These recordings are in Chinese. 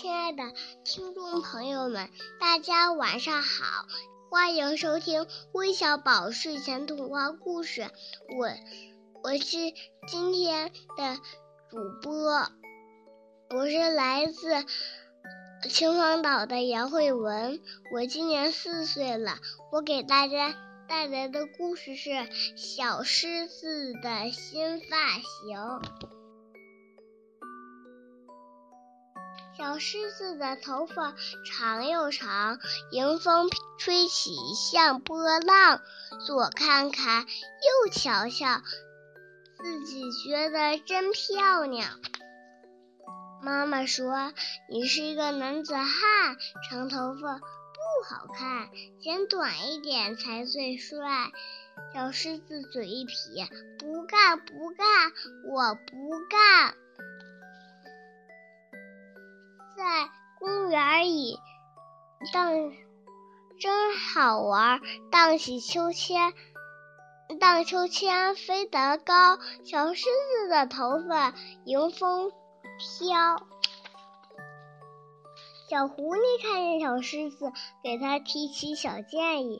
亲爱的听众朋友们，大家晚上好，欢迎收听微小宝睡前童话故事。我我是今天的主播，我是来自秦皇岛的杨慧文，我今年四岁了。我给大家带来的故事是《小狮子的新发型》。狮子的头发长又长，迎风吹起像波浪。左看看，右瞧瞧，自己觉得真漂亮。妈妈说：“你是一个男子汉，长头发不好看，剪短一点才最帅。”小狮子嘴一撇：“不干，不干，我不干。”公园里荡，真好玩。荡起秋千，荡秋千飞得高。小狮子的头发迎风飘。小狐狸看见小狮子，给他提起小建议：“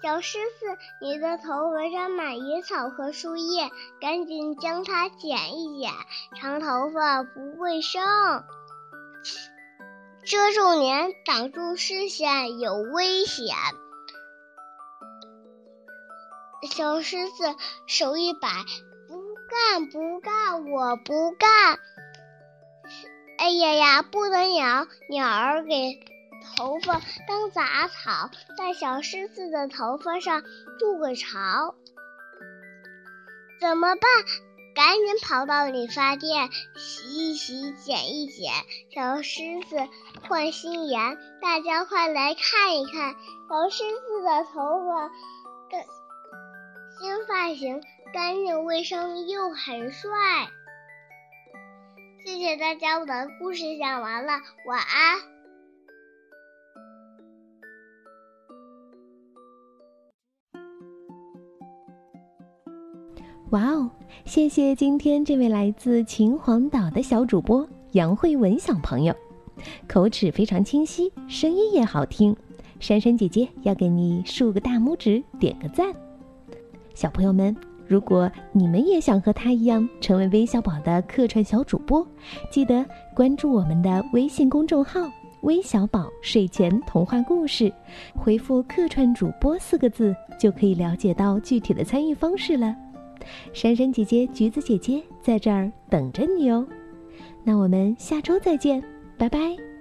小狮子，你的头围着满野草和树叶，赶紧将它剪一剪，长头发不会生。”遮住脸，挡住视线，有危险。小狮子手一摆，不干，不干，我不干。哎呀呀，不得了！鸟儿给头发当杂草，在小狮子的头发上筑个巢，怎么办？赶紧跑到理发店洗一洗，剪一剪，小狮子换新颜。大家快来看一看，小狮子的头发干新发型，干净卫生又很帅。谢谢大家，我的故事讲完了，晚安。哇哦！谢谢今天这位来自秦皇岛的小主播杨慧文小朋友，口齿非常清晰，声音也好听。珊珊姐姐要给你竖个大拇指，点个赞。小朋友们，如果你们也想和他一样成为微小宝的客串小主播，记得关注我们的微信公众号“微小宝睡前童话故事”，回复“客串主播”四个字，就可以了解到具体的参与方式了。珊珊姐姐、橘子姐姐在这儿等着你哦，那我们下周再见，拜拜。